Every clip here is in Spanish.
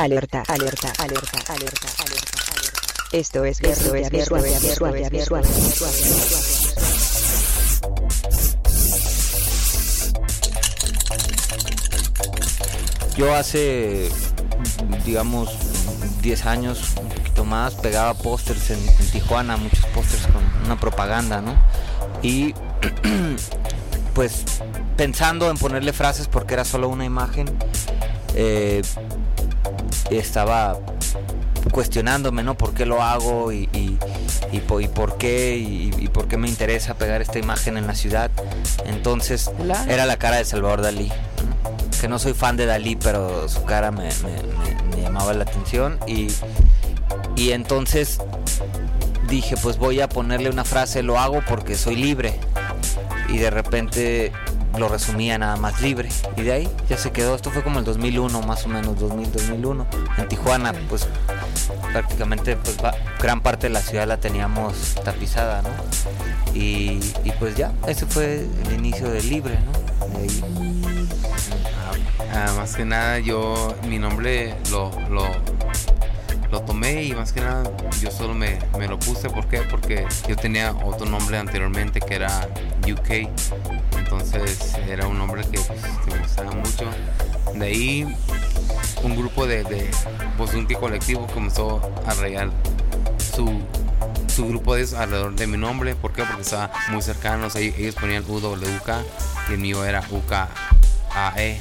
Alerta, alerta, alerta, alerta, alerta, alerta. Esto es Guerrilla Visual, Visual, Visual, Visual, Yo hace, digamos, 10 años, un poquito más, pegaba pósters en, en Tijuana, muchos pósters con una propaganda, ¿no? Y pues pensando en ponerle frases porque era solo una imagen, eh, estaba cuestionándome, ¿no? ¿Por qué lo hago y, y, y y por qué y, por qué me interesa pegar esta imagen en la ciudad? Entonces era la cara de Salvador Dalí. Que no soy fan de Dalí, pero su cara me, me- me- me llamaba la atención y, y entonces dije, pues voy a ponerle una frase, lo hago porque soy libre. Y de repente lo resumía nada más libre. Y de ahí ya se quedó. Esto fue como el 2001, más o menos, 2000, 2001. En Tijuana, pues prácticamente pues, va- gran parte de la ciudad la teníamos tapizada, ¿no? Y, y pues ya, ese fue el inicio de libre, ¿no? De ahí. Ah, más que nada yo mi nombre lo, lo, lo tomé y más que nada yo solo me, me lo puse. ¿Por qué? Porque yo tenía otro nombre anteriormente que era UK. Entonces era un nombre que, pues, me gustaba mucho. De ahí un grupo de, de pues colectivo comenzó a rayar su, su grupo de alrededor de mi nombre. ¿Por qué? Porque estaba muy cercanos. Ellos, ellos ponían UWK y el mío era UKAE.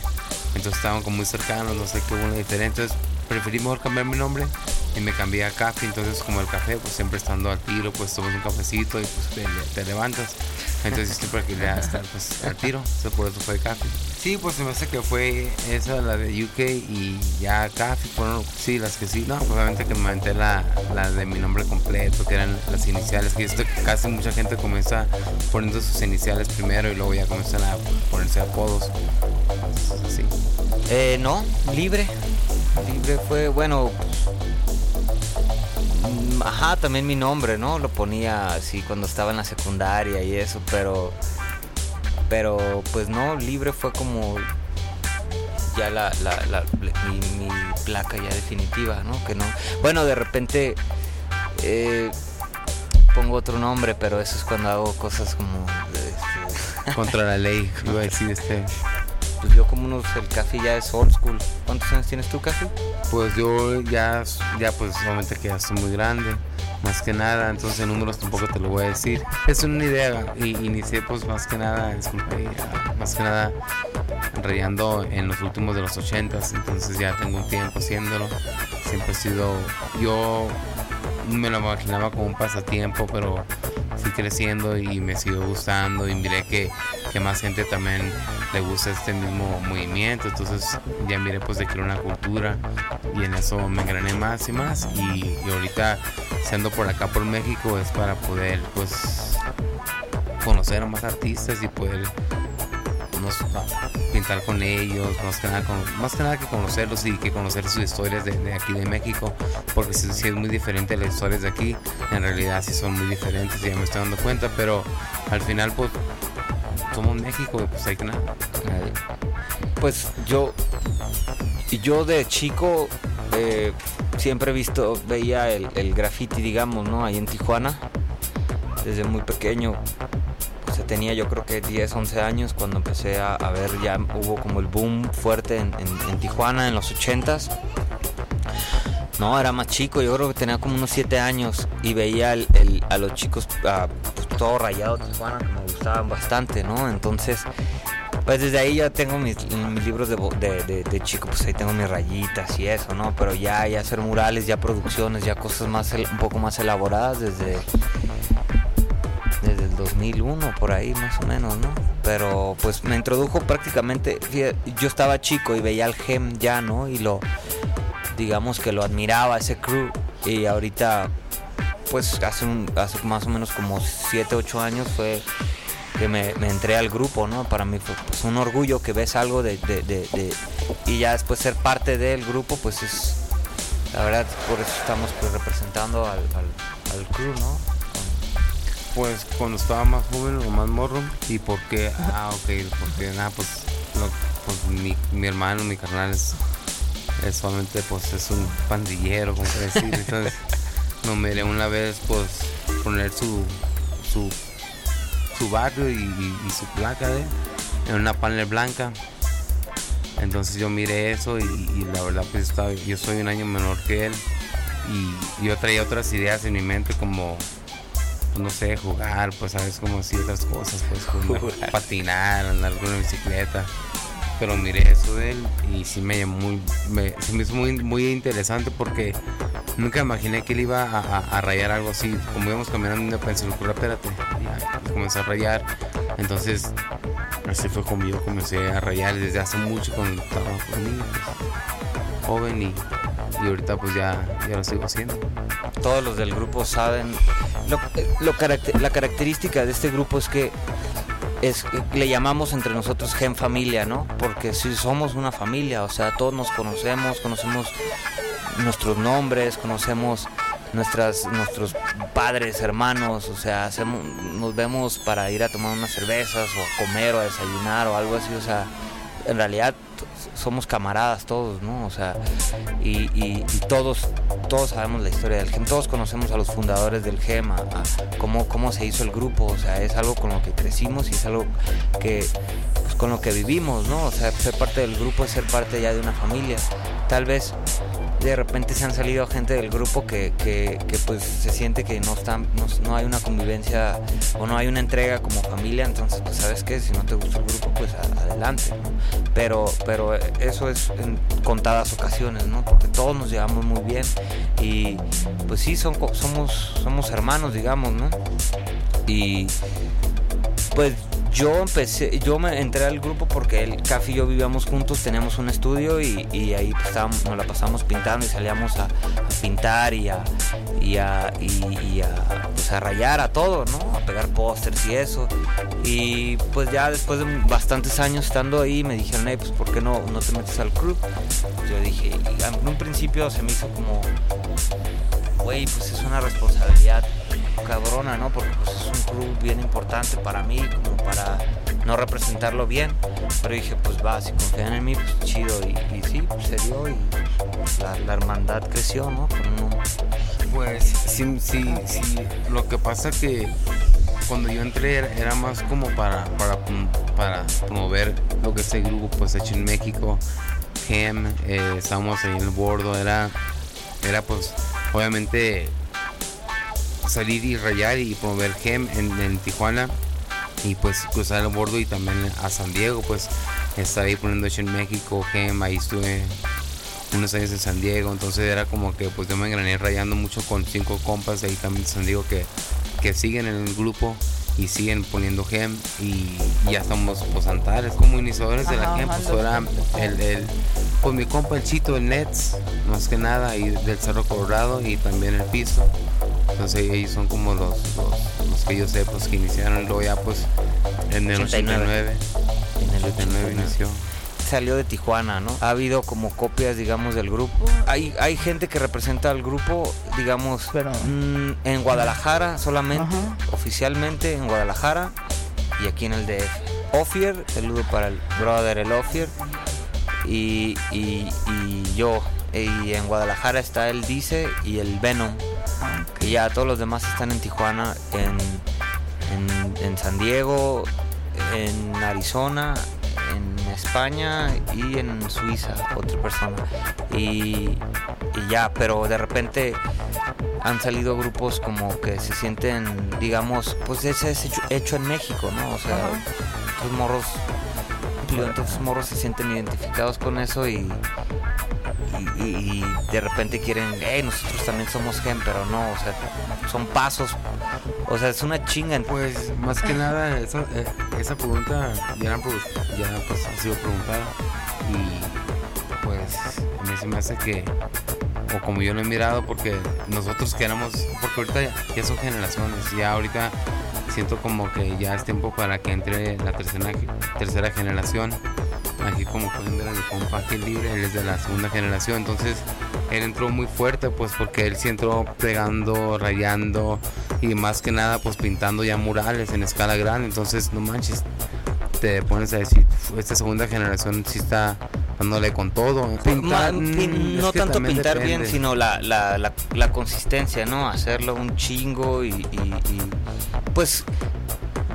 Entonces estaban como muy cercanos, no sé qué hubo diferente. Entonces preferí mejor cambiar mi nombre y me cambié a café. Entonces como el café, pues siempre estando al tiro, pues tomas un cafecito y pues te, te levantas. Entonces siempre quería estar pues al tiro. Entonces por eso fue café. Sí, pues se me hace que fue esa, la de UK y ya café fueron, sí, las que sí. No, pues, obviamente que me inventé la, la de mi nombre completo, que eran las iniciales. Que esto casi mucha gente comienza poniendo sus iniciales primero y luego ya comienzan a ponerse apodos. Entonces, sí. Eh, no, libre. Libre fue, bueno. mm, Ajá, también mi nombre, ¿no? Lo ponía así cuando estaba en la secundaria y eso, pero. Pero, pues no, libre fue como. Ya la, la, mi placa ya definitiva, ¿no? Que no. Bueno, de repente. eh, pongo otro nombre, pero eso es cuando hago cosas como. este, Contra la ley, iba a decir este. Pues yo como unos. El café ya es old school. ¿Cuántos años tienes tú, café? Pues yo ya, ya pues obviamente que ya estoy muy grande, más que nada, entonces en números tampoco te lo voy a decir. Es una idea y inicié pues más que nada, más que nada rayando en los últimos de los ochentas, entonces ya tengo un tiempo haciéndolo. Siempre he sido, yo me lo imaginaba como un pasatiempo, pero fui creciendo y me siguió gustando y miré que, que más gente también le gusta este mismo movimiento, entonces ya miré pues de que era una cultura y en eso me engrané más y más. Y, ahorita siendo por acá por México es para poder pues conocer a más artistas y poder nos, pintar con ellos, más que, nada, con- más que nada que conocerlos y que conocer sus historias de, aquí de México, porque si, es muy diferente las historias de aquí, en realidad sí son muy diferentes, ya me estoy dando cuenta, pero al final pues somos México pues hay que nada. Pues yo, yo de chico eh, siempre he visto, veía el, graffiti, digamos, ¿no? Ahí en Tijuana, desde muy pequeño. Pues tenía yo creo que 10, 11 años cuando empecé a, a ver, ya hubo como el boom fuerte en, Tijuana en los 80s. No, era más chico, yo creo que tenía como unos 7 años y veía el- a los chicos ah, pues, todo rayado Tijuana gustaban bastante, ¿no? Entonces, pues desde ahí ya tengo mis, libros de, de, de- de chico, pues ahí tengo mis rayitas y eso, ¿no? Pero ya, ya hacer murales, ya producciones, ya cosas más, un poco más elaboradas desde, desde el 2001, por ahí más o menos, ¿no? Pero pues me introdujo prácticamente, yo estaba chico y veía al gem ya, ¿no? Y lo, digamos que lo admiraba ese crew y ahorita pues hace, hace más o menos como 7, 8 años fue que me, me entré al grupo, ¿no? Para mí fue pues, un orgullo que ves algo de, de- de- de- y ya después ser parte del grupo, pues es, la verdad, por eso estamos pues, representando al, al, al crew, ¿no? Pues cuando estaba más joven o más morro y porque, ah ok, porque nada, pues, lo- pues mi, mi hermano, mi carnal es es solamente pues es un pandillero, como decir. Entonces, no miré una vez pues poner su su, su barrio y, y- y su placa de en una panel blanca. Entonces yo miré eso y, y la verdad pues estaba, yo soy un año menor que él y yo traía otras ideas en mi mente como pues, no sé, jugar, pues sabes como así otras cosas, pues Jugar. patinar, andar con una bicicleta. Pero miré eso de él y sí me llamó muy, me, se me hizo muy, muy interesante porque nunca imaginé que él iba a, a- a rayar algo así. Como íbamos caminando, yo pensé, "Pero espérate, y y comencé a rayar. Entonces, así fue como yo comencé a rayar desde hace mucho cuando estaba pues, niño, pues, joven y, y ahorita pues ya, ya lo sigo haciendo. todos los del grupo saben. Lo, lo caracter- la característica de este grupo es que es, le llamamos entre nosotros gen familia, ¿no? Porque si somos una familia, o sea, todos nos conocemos, conocemos nuestros nombres, conocemos nuestras nuestros padres, hermanos, o sea, hacemos, nos vemos para ir a tomar unas cervezas o a comer o a desayunar o algo así, o sea, en realidad somos camaradas todos, ¿no? O sea, y- y todos todos sabemos la historia del GEM, todos conocemos a los fundadores del GEM, a, cómo, cómo se hizo el grupo, o sea, es algo con lo que crecimos y es algo que pues, con lo que vivimos, ¿no? O sea, ser parte del grupo es ser parte ya de una familia. Tal vez de repente se han salido gente del grupo que, que, que, pues se siente que no están no, no hay una convivencia o no hay una entrega como familia entonces pues sabes qué si no te gusta el grupo pues adelante ¿no? pero pero eso es en contadas ocasiones no porque todos nos llevamos muy bien y pues sí somos somos hermanos digamos no y pues yo empecé, yo me entré al grupo porque el Café y yo vivíamos juntos, teníamos un estudio y, ahí estábamos, nos la pasamos pintando y salíamos a, pintar y pues, a rayar a todo, ¿no? A pegar pósters y eso. Y pues ya después de bastantes años estando ahí me dijeron, hey, pues ¿por qué no, no te metes al club? Yo dije, en un principio se me hizo como, güey, pues es una responsabilidad cabrona, ¿no? Porque pues es un club bien importante para mí, como para no representarlo bien. Pero dije, pues va, si confían en mí, pues chido. Y, sí, pues, se dio y la, hermandad creció, ¿no? Pues sí, sí, sí. Lo que pasa que cuando yo entré era, más como para, para, para promover lo que es el grupo pues hecho en México. Gem, eh, ahí en el bordo, era, era pues obviamente salir y rayar y promover Gem en, en Tijuana y pues cruzar el bordo y también a San Diego pues estar ahí poniendo hecho en México, Gem, ahí estuve unos años en San Diego, entonces era como que pues yo me engrané rayando mucho con cinco compas de ahí también de San Diego que, que siguen en el grupo y siguen poniendo gem y ya estamos pues antares como iniciadores de la gem pues ahora el, el pues mi compa el chito el Nets más que nada y del Cerro Colorado y también el piso entonces ellos son como los, los, los que yo sé pues que iniciaron luego ya pues en el 89. 89 En el 89 89. inició Salió de Tijuana, ¿no? Ha habido como copias, digamos, del grupo. Hay, hay gente que representa al grupo, digamos, Pero- mm, en Guadalajara solamente, Ajá. oficialmente en Guadalajara y aquí en el DF. Ofier, saludo para el brother, el Ofier. Y, y, y yo. Y en Guadalajara está el Dice y el Venom. Y ya todos los demás están en Tijuana, en, en, en San Diego, en Arizona, en España y en Suiza, otra persona. Y, y ya, pero de repente han salido grupos como que se sienten, digamos, pues ese es hecho, hecho en México, ¿no? O sea, Ajá. estos morros, morros se sienten identificados con eso y, y, de repente quieren, hey, nosotros también somos gen, pero no, o sea, son pasos, o sea, es una chinga. Pues más que nada esa, eh, esa pregunta ya, ya pues, ha sido preguntada y pues a mí se me hace que o como yo lo he mirado porque nosotros que éramos porque ahorita ya, ya son generaciones ya ahorita siento como que ya es tiempo para que entre la tercera tercera generación aquí como pueden ver mi compa libre él es de la segunda generación entonces él entró muy fuerte pues porque él sí entró pegando rayando y más que nada pues pintando ya murales en escala grande entonces no manches te pones a decir esta segunda generación sí está dándole con todo. Pintar, no tanto pintar bien, sino la, la, la, consistencia, ¿no? Hacerlo un chingo y, pues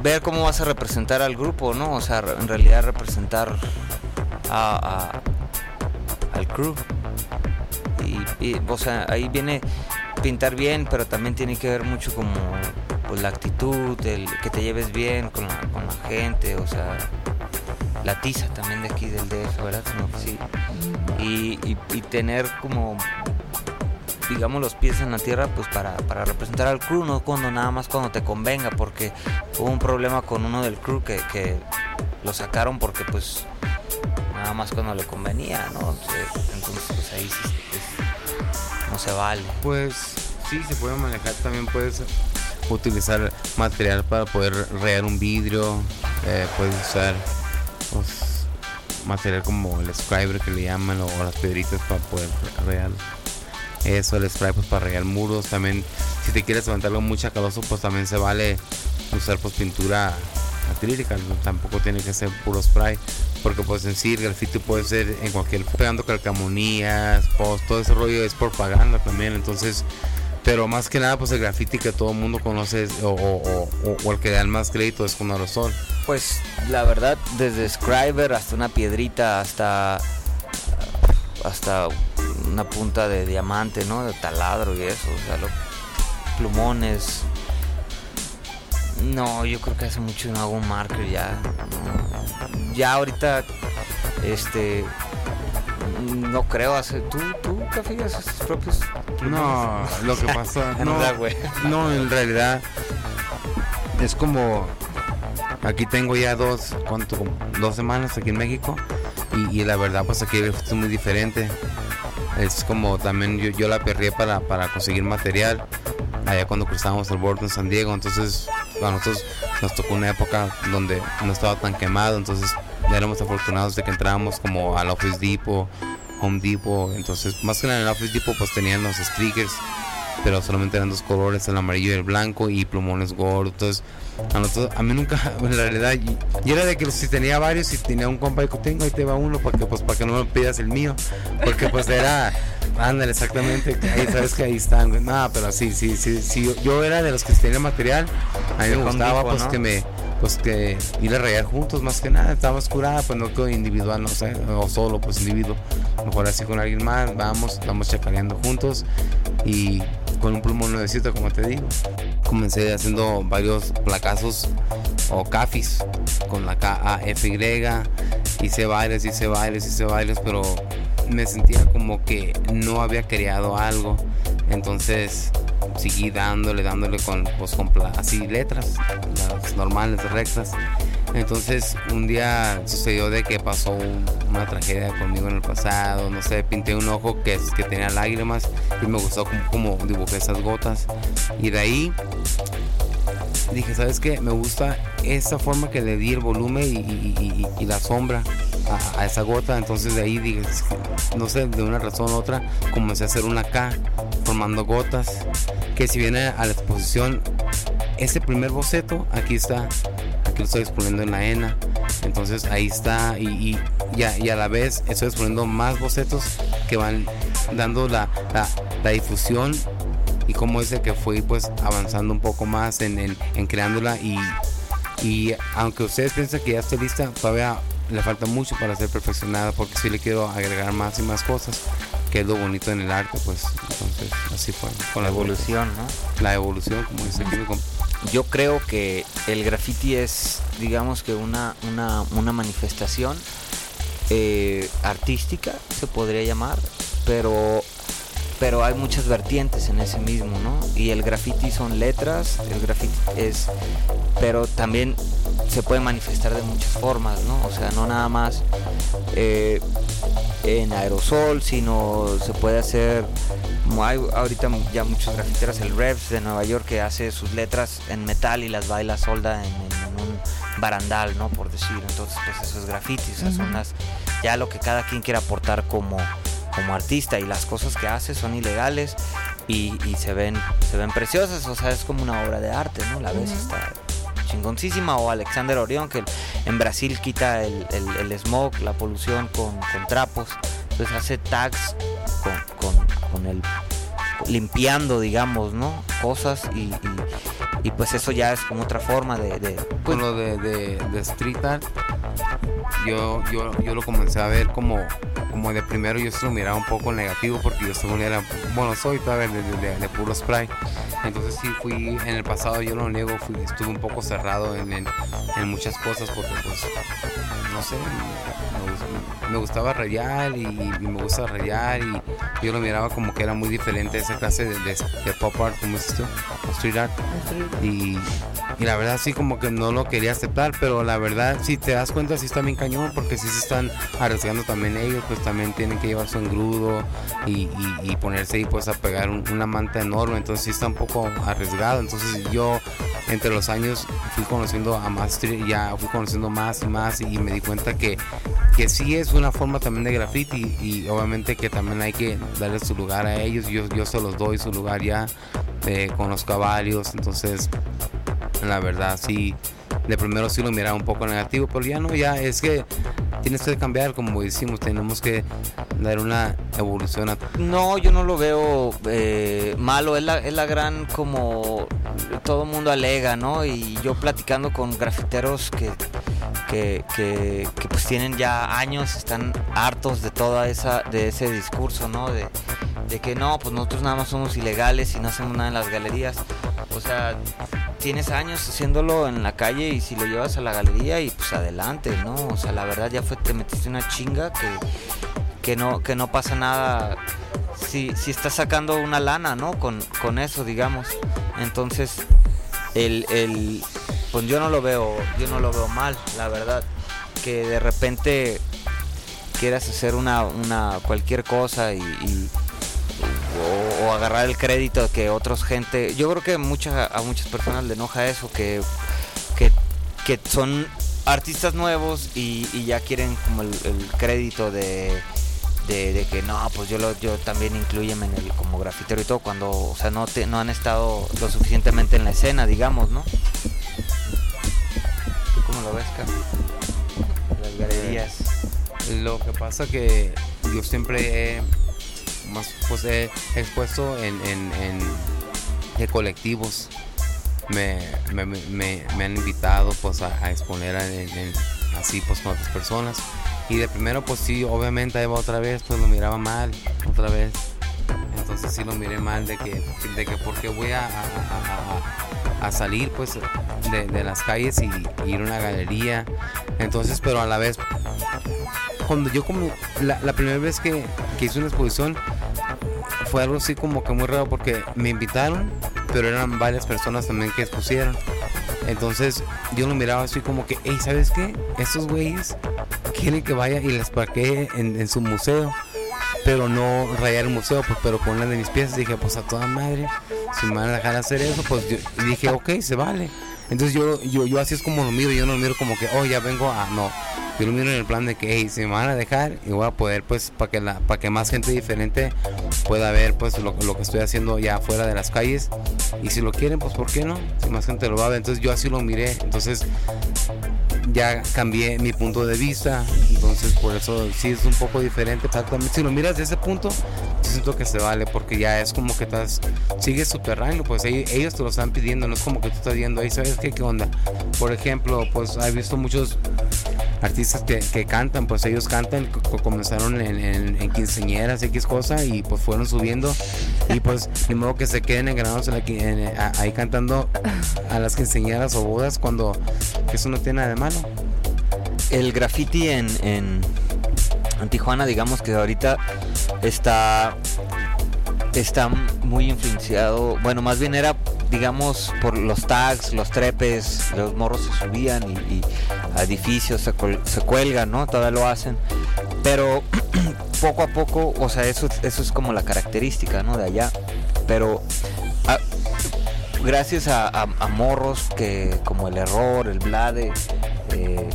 ver cómo vas a representar al grupo, ¿no? O sea, en realidad representar a, al crew. Y, o sea, ahí viene pintar bien, pero también tiene que ver mucho como pues, la actitud, el que te lleves bien con la, con la gente, o sea, la tiza también de aquí del DF, ¿verdad? sí. Y, tener como, digamos, los pies en la tierra, pues para, representar al crew, no cuando nada más cuando te convenga, porque hubo un problema con uno del crew que, lo sacaron porque pues nada más cuando le convenía, ¿no? Entonces, pues ahí sí, no se vale. Pues sí, se puede manejar, también puedes utilizar material para poder rear un vidrio, eh, puedes usar pues, material como el scriber que le llaman o, las piedritas para poder real eso el spray pues para rayar muros también si te quieres levantarlo muy chacaloso pues también se vale usar pues pintura acrílica tampoco tiene que ser puro spray porque pues en sí graffiti puede ser en cualquier pegando calcamonías post todo ese rollo es propaganda también entonces pero más que nada, pues el graffiti que todo el mundo conoce o, el que da más crédito es con aerosol. Pues la verdad, desde Scriber hasta una piedrita, hasta hasta una punta de diamante, ¿no? De taladro y eso, o sea, los plumones. No, yo creo que hace mucho no hago un marker ya. Ya ahorita, este, no creo hacer. ¿Tú, tú café haces tus propios? No, lo que pasa. no, no, en realidad es como. Aquí tengo ya dos, ¿cuánto? Dos semanas aquí en México. Y, la verdad, pues aquí es muy diferente. Es como también yo, yo la perré para, para conseguir material allá cuando cruzamos el borde en San Diego. Entonces, a nosotros nos tocó una época donde no estaba tan quemado. Entonces, éramos afortunados de que entrábamos como al Office Depot Home Depot. Entonces, más que nada en el Office Depot, pues tenían los stickers, pero solamente eran dos colores, el amarillo y el blanco, y plumones gordos. Entonces, a, nosotros, a mí nunca, en realidad, yo era de que si tenía varios, si tenía un compa, y tengo, ahí te va uno, porque pues para que no me pidas el mío, porque pues era, ándale, exactamente, ahí sabes que ahí están, nada, pero sí, sí, sí, sí, yo era de los que tenía material, a mí me gustaba pues que me pues que ir a rayar juntos más que nada, estaba oscurada, pues no quedó individual, no sé, o solo pues individuo, mejor así con alguien más, vamos, vamos chacareando juntos y con un plumón nuevecito como te digo. Comencé haciendo varios placazos o cafis con la K-A-F-Y, hice bailes, hice bailes, hice bailes, pero me sentía como que no había creado algo, entonces seguí dándole, dándole con, pues, con así letras, las normales, rectas. Entonces un día sucedió de que pasó una tragedia conmigo en el pasado, no sé, pinté un ojo que, tenía lágrimas y me gustó como, dibujé esas gotas. Y de ahí dije, ¿sabes qué? Me gusta esa forma que le di el volumen y, la sombra a, esa gota. Entonces de ahí dije, no sé, de una razón u otra, comencé a hacer una K formando gotas. Que si viene a la exposición, ese primer boceto, aquí está, aquí lo estoy exponiendo en la ENA. Entonces ahí está y, y, a, la vez estoy exponiendo más bocetos que van dando la, la, la difusión y es el que fui pues avanzando un poco más en, en, creándola y, y aunque ustedes piensan que ya está lista, todavía le falta mucho para ser perfeccionada porque sí le quiero agregar más y más cosas, que es lo bonito en el arte, pues entonces así fue. Con la evolución, ¿no? La evolución, como dice aquí. Yo creo que el graffiti es, digamos que una, una, una manifestación eh, artística, se podría llamar, pero pero hay muchas vertientes en ese mismo, ¿no? Y el graffiti son letras, el graffiti es, pero también se puede manifestar de muchas formas, ¿no? O sea, no nada más eh, en aerosol, sino se puede hacer, hay ahorita ya muchos grafiteros, el Revs de Nueva York que hace sus letras en metal y las baila solda en, un barandal, ¿no? Por decir, entonces pues eso es graffiti, o sea, son las, ya lo que cada quien quiera aportar como como artista y las cosas que hace son ilegales y, se ven se ven preciosas, o sea, es como una obra de arte, ¿no? La ves está chingoncísima. O Alexander Orión, que en Brasil quita el, el, el smog, la polución con, con, trapos. Entonces hace tags con, con, el limpiando, digamos, ¿no? Cosas y, y, pues eso ya es como otra forma de... de pues, lo de, de, street art, yo, yo, yo lo comencé a ver como, como de primero yo se lo miraba un poco negativo porque yo según bueno, soy todavía de, de, puro spray. Entonces sí fui, en el pasado yo lo niego, fui, estuve un poco cerrado en, en, en muchas cosas porque pues, no sé, me, me gustaba rayar y, y, me gusta rayar y yo lo miraba como que era muy diferente esa clase de, de pop art, como es esto, street art. Y, y la verdad sí como que no lo quería aceptar, pero la verdad si te das cuenta sí está bien cañón porque si se están arriesgando también ellos, pues también tienen que llevar su engrudo y, ponerse ahí pues a pegar un, una manta enorme, entonces sí está un poco arriesgado, entonces yo entre los años fui conociendo a más ya fui conociendo más y más y me di cuenta que, que sí es una forma también de graffiti y, obviamente que también hay que darle su lugar a ellos, yo, yo se los doy su lugar ya eh, con los caballos, entonces la verdad sí de primero sí lo miraba un poco negativo, pero ya no, ya es que tienes que cambiar, como decimos, tenemos que dar una evolución. A... No, yo no lo veo eh, malo, es la, es la gran como todo mundo alega, ¿no? Y yo platicando con grafiteros que, que, que, que, pues tienen ya años, están hartos de toda esa, de ese discurso, ¿no? De, de que no, pues nosotros nada más somos ilegales y no hacemos nada en las galerías. O sea, tienes años haciéndolo en la calle y si lo llevas a la galería y pues adelante, ¿no? O sea, la verdad ya fue, te metiste una chinga que, que, no, que no pasa nada si, si estás sacando una lana, ¿no? Con, con eso, digamos. Entonces, el, el, pues yo no lo veo, yo no lo veo mal, la verdad. Que de repente quieras hacer una, una cualquier cosa y, y o, agarrar el crédito que otros gente yo creo que mucha, a muchas personas le enoja eso que, que, que son artistas nuevos y, ya quieren como el, crédito de, de, que no pues yo lo, yo también incluyeme en el como grafitero y todo cuando o sea no te, no han estado lo suficientemente en la escena digamos no ¿Tú cómo lo ves Carlos? las galerías lo que pasa que yo siempre he más pues he expuesto en, en, en, en colectivos. Me, me, me, me, han invitado pues a, a exponer en, así pues con otras personas. Y de primero pues sí obviamente ahí va otra vez pues lo miraba mal otra vez. Entonces sí lo miré mal de que de que porque voy a, a, a salir pues de, de, las calles y, y ir a una galería. Entonces pero a la vez cuando yo como la, la primera vez que, que hice una exposición fue algo así como que muy raro porque me invitaron, pero eran varias personas también que expusieron. Entonces yo lo miraba así como que, hey, ¿sabes qué? Estos güeyes quieren que vaya y les parquee en, en, su museo, pero no rayar el museo, pues, pero una de mis piezas dije, pues a toda madre, si me van a dejar hacer eso, pues yo dije, ok, se vale. Entonces yo, yo, yo así es como lo miro, yo no lo miro como que, oh, ya vengo a, no, yo lo miro en el plan de que hey, si me van a dejar y voy a poder pues para que la para que más gente diferente pueda ver pues lo, lo, que estoy haciendo ya fuera de las calles. Y si lo quieren pues por qué no si más gente lo va a ver entonces yo así lo miré. Entonces ya cambié mi punto de vista. Entonces por eso sí es un poco diferente. Exactamente si lo miras desde ese punto yo siento que se vale porque ya es como que estás sigues subterráneo pues ellos te lo están pidiendo. No es como que tú estás viendo ahí sabes qué qué onda por ejemplo pues he visto muchos artistas que, que, cantan, pues ellos cantan, comenzaron en, en, en, quinceñeras, X cosa, y pues fueron subiendo, y pues de modo que se queden engranados en la, en, ahí cantando a las quinceñeras o bodas cuando eso no tiene nada de malo. El graffiti en, en, en Tijuana, digamos que ahorita está está muy influenciado, bueno, más bien era digamos, por los tags, los trepes, los morros se subían y, a edificios se, se, cuelgan, ¿no? Todavía lo hacen. Pero poco a poco, o sea, eso, eso es como la característica, ¿no? De allá. Pero a, gracias a, morros que como el error, el blade, eh,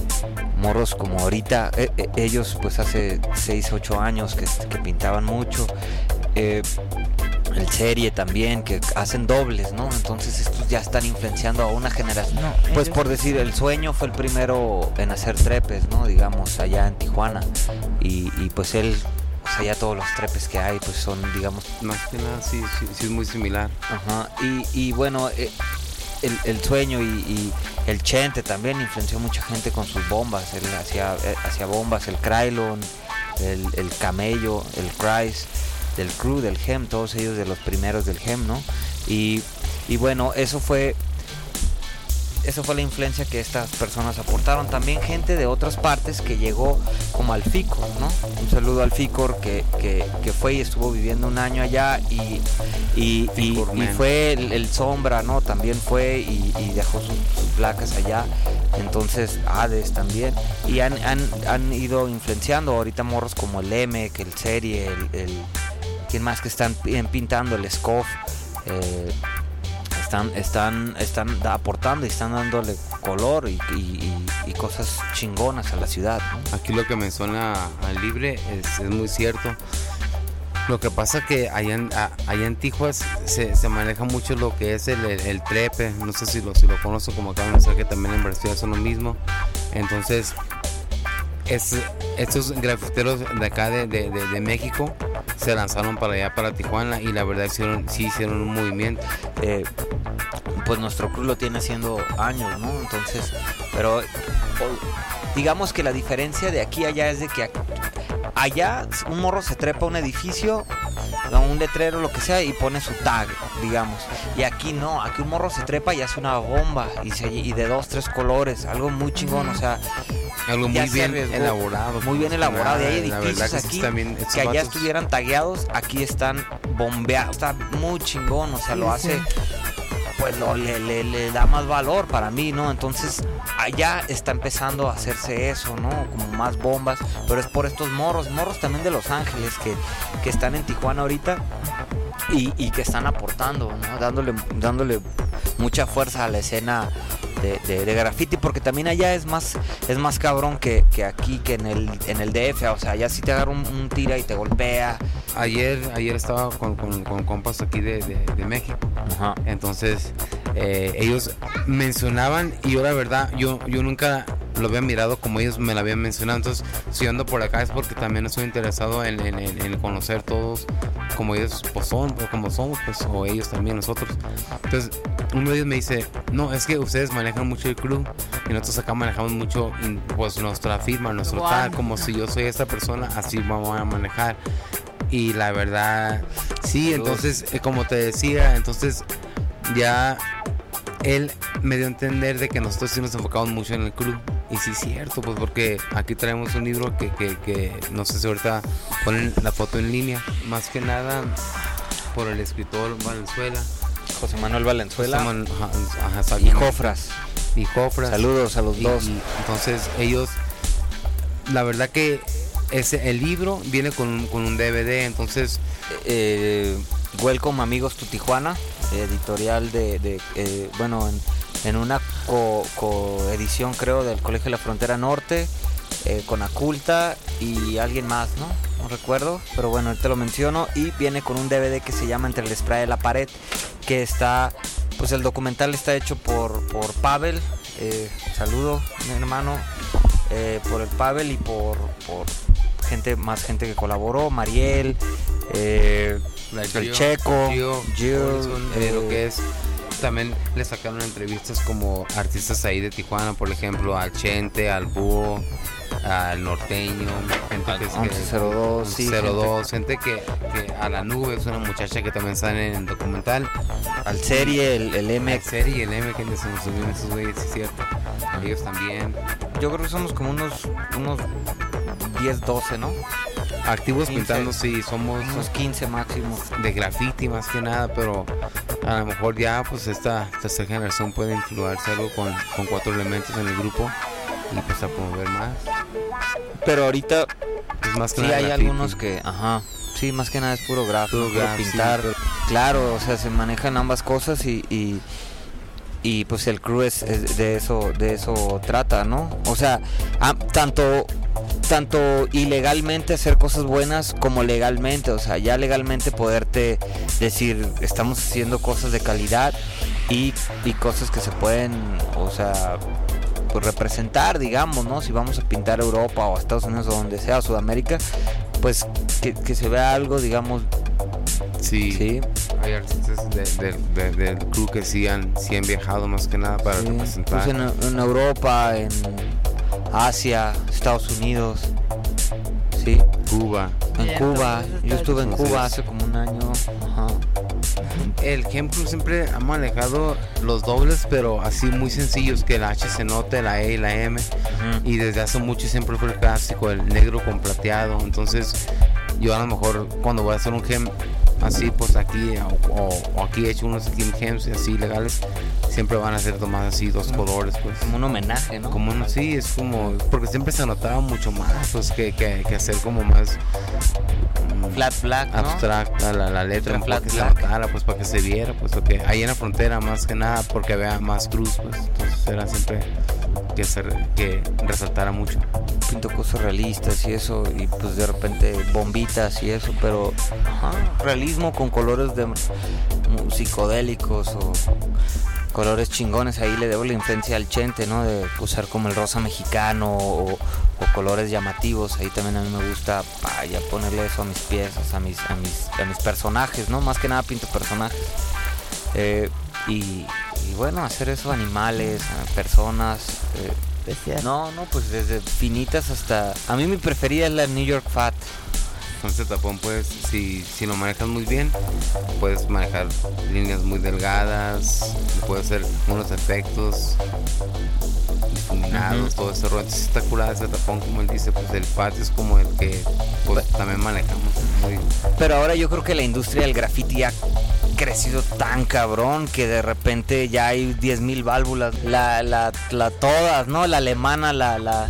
morros como ahorita, eh, eh, ellos pues hace 6, 8 años que, que pintaban mucho. El serie también, que hacen dobles, ¿no? Entonces estos ya están influenciando a una generación. No, Pues ellos- por decir, el sueño fue el primero en hacer trepes, ¿no? Digamos, allá en Tijuana. Y, y pues él, o sea, ya todos los trepes que hay, pues son, digamos, Más que nada, sí, sí, sí es muy similar. Ajá, y, y bueno, eh, el, el sueño y, y el Chente también influenció mucha gente con sus bombas. Él hacía, eh, hacía bombas, el Krylon, el, el Camello, el Christ, del Crew, del Gem, todos ellos de los primeros del Gem, ¿no? Y, y bueno, eso fue. Eso fue la influencia que estas personas aportaron. También gente de otras partes que llegó como al FICOR, ¿no? Un saludo al FICOR que, que, que fue y estuvo viviendo un año allá y, y, y- fue el, el Sombra, ¿no? También fue y, y dejó sus, sus placas allá. Entonces, Hades también. Y han, han, han ido influenciando ahorita morros como el M, que el Serie, el, el ¿quién más que están pi- pintando? El Scoff. eh, están, están, están aportando y están dándole color y, cosas chingonas a la ciudad. Aquí lo que menciona al libre es, muy cierto. Lo que pasa que allá en, allá en Tijuas se, se maneja mucho lo que es el, trepe. No sé si lo, si lo conozco, como acaban de mencionar que también en Brasil son lo mismo. Entonces, es, estos grafiteros de acá de- de México se lanzaron para allá, para Tijuana, y la verdad hicieron, sí hicieron un movimiento. Eh, pues nuestro club lo tiene haciendo años, ¿no? Entonces, pero digamos que la diferencia de aquí a allá es de que allá un morro se trepa a un edificio, un letrero, lo que sea, y pone su tag, digamos. Y aquí no, aquí un morro se trepa y hace una bomba y, se- y de dos, tres colores, algo muy chingón, o sea, Algo muy bien arriesgó, elaborado. muy bien pues, elaborado. Y hay la verdad edificios que aquí estos que allá estuvieran tagueados, aquí están bombeados. Está muy chingón, o sea, lo sí. hace, pues lo, le, le- le da más valor para mí, ¿no? Entonces, allá está empezando a hacerse eso, ¿no? Como más bombas, pero es por estos morros, morros también de Los Ángeles que, que están en Tijuana ahorita y, y que están aportando, ¿no? Dándole, dándole mucha fuerza a la escena de, graffiti, porque también allá es más, es más cabrón que, que aquí, que en el, en el DF, o sea, allá sí te agarra un, un tira y te golpea. Ayer, ayer estaba con, con- con compas aquí de, de- de México. Ajá. Entonces, eh, ellos mencionaban y yo la verdad, yo, yo nunca lo había mirado como ellos me lo habían mencionado. Entonces, si ando por acá es porque también estoy interesado en, en- en- en conocer todos como ellos pues, son, o como somos, pues, o ellos también, nosotros. Entonces, uno de ellos me dice, no, es que ustedes manejan mucho el club y nosotros acá manejamos mucho in- pues nuestra firma, nuestro tag, como si yo soy esta persona, así vamos a manejar. Y la verdad, sí, entonces, eh, como te decía, entonces ya él me dio a entender de que nosotros sí nos enfocamos mucho en el club. Y sí, es cierto, pues porque aquí traemos un libro que, que, que no sé si ahorita ponen la foto en línea. Más que nada por el escritor Valenzuela. José Manuel Valenzuela Estaban- ajá, ajá, y. Jofras. Y Jofras. Saludos a los Y- dos. y entonces ellos, la verdad que ese, el libro viene con con un DVD, entonces eh, Welcome Amigos Tu Tijuana, editorial de, eh, bueno, en, en una co- coedición creo del Colegio de la Frontera Norte, eh, con Aculta y alguien más, ¿no? No recuerdo, pero bueno, ahorita lo menciono y viene con un DVD que se llama Entre el spray de la pared, que está, pues el documental está hecho por, por Pavel, eh, saludo mi hermano, por el Pavel y por gente, más gente que colaboró, Mariel, eh, la el Gio- Checo, Gio, Gio, Horizon, eh, lo eh, que es también le sacaron entrevistas como artistas ahí de Tijuana, por ejemplo, al Chente, al Búho, al Norteño, gente que es que- 1102, sí, 02, gente que, que a la nube es una muchacha que también sale en el documental. al serie, el, el M, El serie el M que se nos subieron esos güeyes, es cierto. Ellos también. yo creo que somos como unos, unos 10, 12, ¿no? Activos 15. pintando, sí, somos Unos 15 máximo. de graffiti más que nada, pero a lo mejor ya pues esta tercera generación puede influirse algo con, con cuatro elementos en el grupo y pues a promover más. Pero ahorita Es más que sí nada hay graffiti. algunos que, ajá, sí, más que nada es puro gráfico, Puro graf, sí, pintar. pero- Claro, o sea, se manejan ambas cosas y, y, y, pues el crew es, es de eso de eso trata, ¿no? O sea, tanto tanto ilegalmente hacer cosas buenas como legalmente, o sea, ya legalmente poderte decir, estamos haciendo cosas de calidad y, y cosas que se pueden, o sea, pues representar, digamos, ¿no? Si vamos a pintar Europa o Estados Unidos o donde sea, Sudamérica, pues que, que se vea algo, digamos, Sí, sí, hay artistas de- de- de- del club que sí han, sí han viajado más que nada para sí. representar. Pues en, en Europa, en Asia, Estados Unidos, sí, Cuba. en Cuba. Yo estuve en. Cuba hace como un año, ajá. El Game Club siempre ha manejado los dobles, pero así muy sencillos, que la H se note, la E y la M. Y desde hace mucho siempre fue el clásico, el negro con plateado. Entonces, yo a lo mejor cuando voy a hacer un gem así, pues aquí, o, o- o aquí he hecho unos skin gems así legales, siempre van a ser tomadas así, dos colores, pues. Como un homenaje, ¿no? Como no, sí, es como, porque siempre se notaba mucho más, pues que, que, que hacer como más mm, Flat black, ¿no? abstracta la, la letra, para flat que se black. notara, pues para que se viera, pues porque ahí en la frontera más que nada, porque había más cruz, pues entonces era siempre que se que resaltara mucho. pinto cosas realistas y eso, y pues de repente bombitas y eso, pero ajá, realismo con colores de psicodélicos o colores chingones, ahí le debo la influencia al Chente, ¿no? De usar como el rosa mexicano o, o colores llamativos, ahí también a mí me gusta pa, ya ponerle eso a mis piezas, a mis, a mis, a mis personajes, ¿no? Más que nada pinto personajes. Eh, y, y bueno, hacer eso, animales, personas, eh, Especial. no, no, pues desde finitas hasta... A mí mi preferida es la New York Fat. Con este tapón, pues, si, si lo manejas muy bien, puedes manejar líneas muy delgadas, puedes hacer unos efectos difuminados, todo ese rollo. Entonces, está curada ese tapón, como él dice, pues el FAT es como el que pues, también manejamos muy Pero ahora yo creo que la industria del graffiti ha crecido tan cabrón que de repente ya hay 10.000 válvulas. La, la, la todas, ¿no? La alemana, la... la...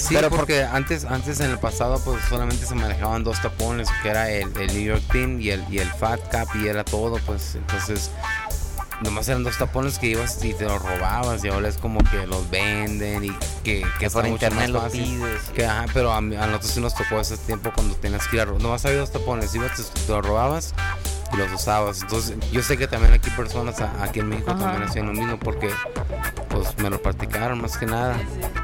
Sí, Pero porque antes, antes en el pasado pues solamente se manejaban dos tapones, que era el, el New York Team y el, y el Fat Cap y era todo, pues entonces nomás eran dos tapones que ibas y te los robabas y ahora es como que los venden y que, que por internet más lo fácil. pides. Que, ajá, pero a, a nosotros sí nos tocó ese tiempo cuando tenías que ir a robar. Nomás había dos tapones, ibas, te, te los robabas y los usabas. Entonces, yo sé que también aquí personas a- aquí en México Ajá. también hacían lo mismo porque pues me lo practicaron más que nada.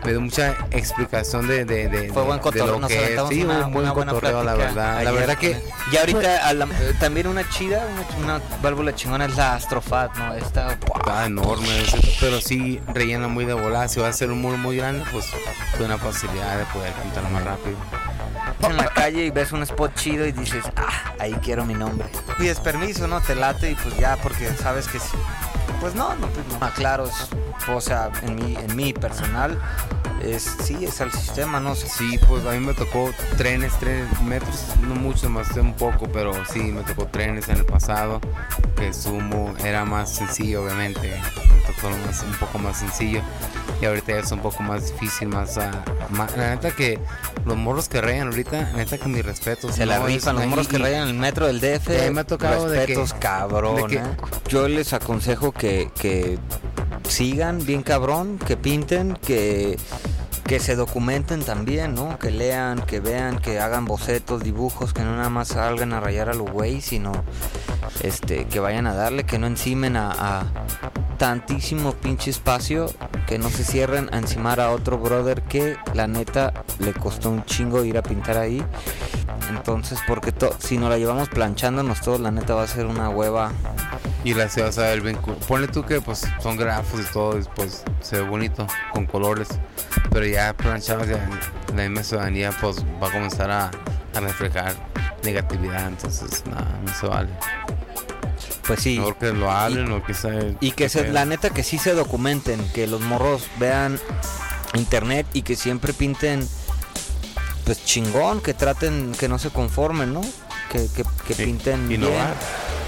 Me dio mucha explicación de, de, de, Fue buen de cotorreo, lo nos que es. Sí, una, un buen una buena cotorreo, la verdad. La verdad que. Y ahorita a la- eh, también una chida, una, una válvula chingona es la Astrofat, ¿no? Esta... está enorme, ese, pero sí rellena muy de volada. Si va a ser un muro muy grande, pues tiene una facilidad de poder pintar más rápido. en la calle y ves un spot chido y dices, ah, ahí quiero mi nombre. Pides permiso, ¿no? Te late y pues ya, porque sabes que sí. Pues no, no, pues no. Aclaro, es- o sea, en mi, en mi personal, es, sí, es al sistema, no sé. Sí, pues a mí me tocó trenes, trenes, metros, no mucho, más un poco, pero sí, me tocó trenes en el pasado, que sumo era más sencillo, obviamente, me tocó más, un poco más sencillo, y ahorita ya es un poco más difícil, más, ma- la neta que los morros que rayan ahorita, neta que mi respeto. Se la rifan los morros que rayan el metro del DF. Me ha tocado de que- respetos, cabrón. de que- ¿eh? Yo les aconsejo que, que sigan bien cabrón, que pinten, que, que se documenten también, ¿no? Que lean, que vean, que hagan bocetos, dibujos, que no nada más salgan a rayar a los güey, sino este, que vayan a darle, que no encimen a, a tantísimo pinche espacio, que no se cierren a encimar a otro brother que la neta le costó un chingo ir a pintar ahí. Entonces, porque si nos la llevamos planchándonos todos, la neta va a ser una hueva. Y la se va a ver bien cool. Ponle tú que pues son grafos y todo, y, pues se ve bonito, con colores. Pero ya planchados, ya la misma ciudadanía pues va a comenzar a, a reflejar negatividad, entonces nada, no se vale. Pues sí. Mejor que lo hablen o que se... Y que se, la neta que sí se documenten, que los morros vean internet y que siempre pinten pues chingón, que traten, que no se conformen, ¿no? Que, que, que Sí, pinten bien.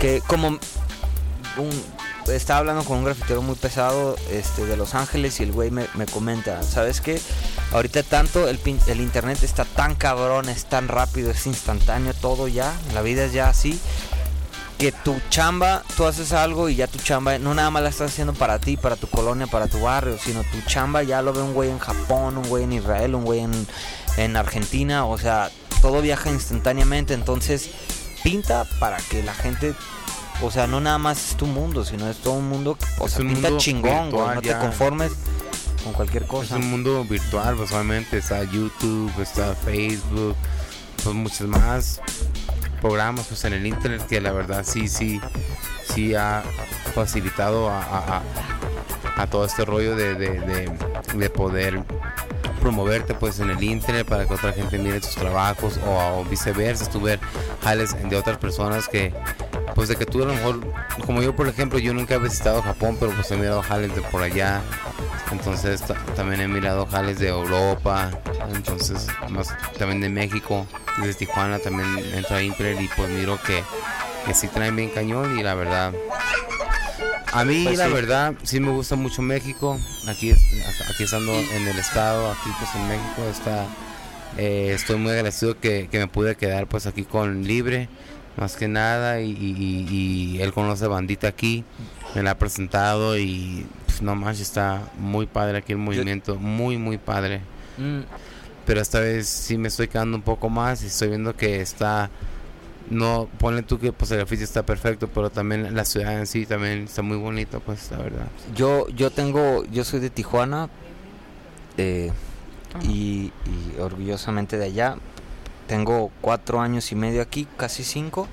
Que como un, estaba hablando con un grafitero muy pesado este, de Los Ángeles y el güey me, me comenta, ¿sabes qué? Ahorita tanto el, pin- el internet está tan cabrón, es tan rápido, es instantáneo todo ya, la vida es ya así que tu chamba, tú haces algo y ya tu chamba no nada más la estás haciendo para ti, para tu colonia, para tu barrio, sino tu chamba ya lo ve un güey en Japón, un güey en Israel, un güey en, en Argentina, o sea, todo viaja instantáneamente, entonces pinta para que la gente o sea, no nada más es tu mundo, sino es todo un mundo, o Es sea, un pinta mundo chingón, virtual no te conformes con cualquier Es cosa. un mundo virtual, pues obviamente está YouTube, está Facebook, pues muchos más programas pues en el internet que la verdad sí, sí, sí ha facilitado a, todo este rollo de, de- de- de poder promoverte pues en el internet para que otra gente mire tus trabajos o, o viceversa, tú ver jales de otras personas que pues de que tú a lo mejor, como yo por ejemplo, yo nunca he visitado Japón, pero pues he mirado jales de por allá, entonces ta- también he mirado jales de Europa, entonces más también de México, desde Tijuana también entro a internet y pues miro que, que sí traen bien cañón y la verdad a mí Pues la sí. verdad sí me gusta mucho México. Aquí aquí estando en el estado, aquí pues en México está eh, estoy muy agradecido que, que me pude quedar pues aquí con Libre más que nada y, y- él conoce bandita aquí, me la ha presentado y pues, no más está muy padre aquí el movimiento, muy muy padre. Mm, Pero esta vez sí me estoy quedando un poco más y estoy viendo que está no ponle tú que pues el edificio está perfecto, pero también la ciudad en sí también está muy bonita, pues la verdad. Yo, yo tengo, yo soy de Tijuana eh, y, y orgullosamente de allá. Tengo cuatro años y medio aquí, casi cinco.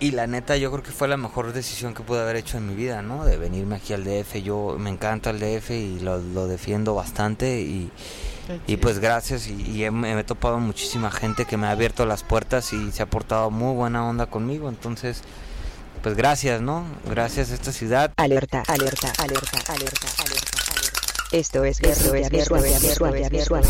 Y la neta, yo creo que fue la mejor decisión que pude haber hecho en mi vida, ¿no? De venirme aquí al DF. Yo me encanta el DF y lo, lo defiendo bastante. Y, y pues gracias. Y, y he- me he topado muchísima gente que me ha abierto las puertas y se ha portado muy buena onda conmigo. Entonces, pues gracias, ¿no? Gracias a esta ciudad. Alerta, alerta, alerta, alerta, alerta, alerta. Esto es Visual, Visual, Visual, Visual.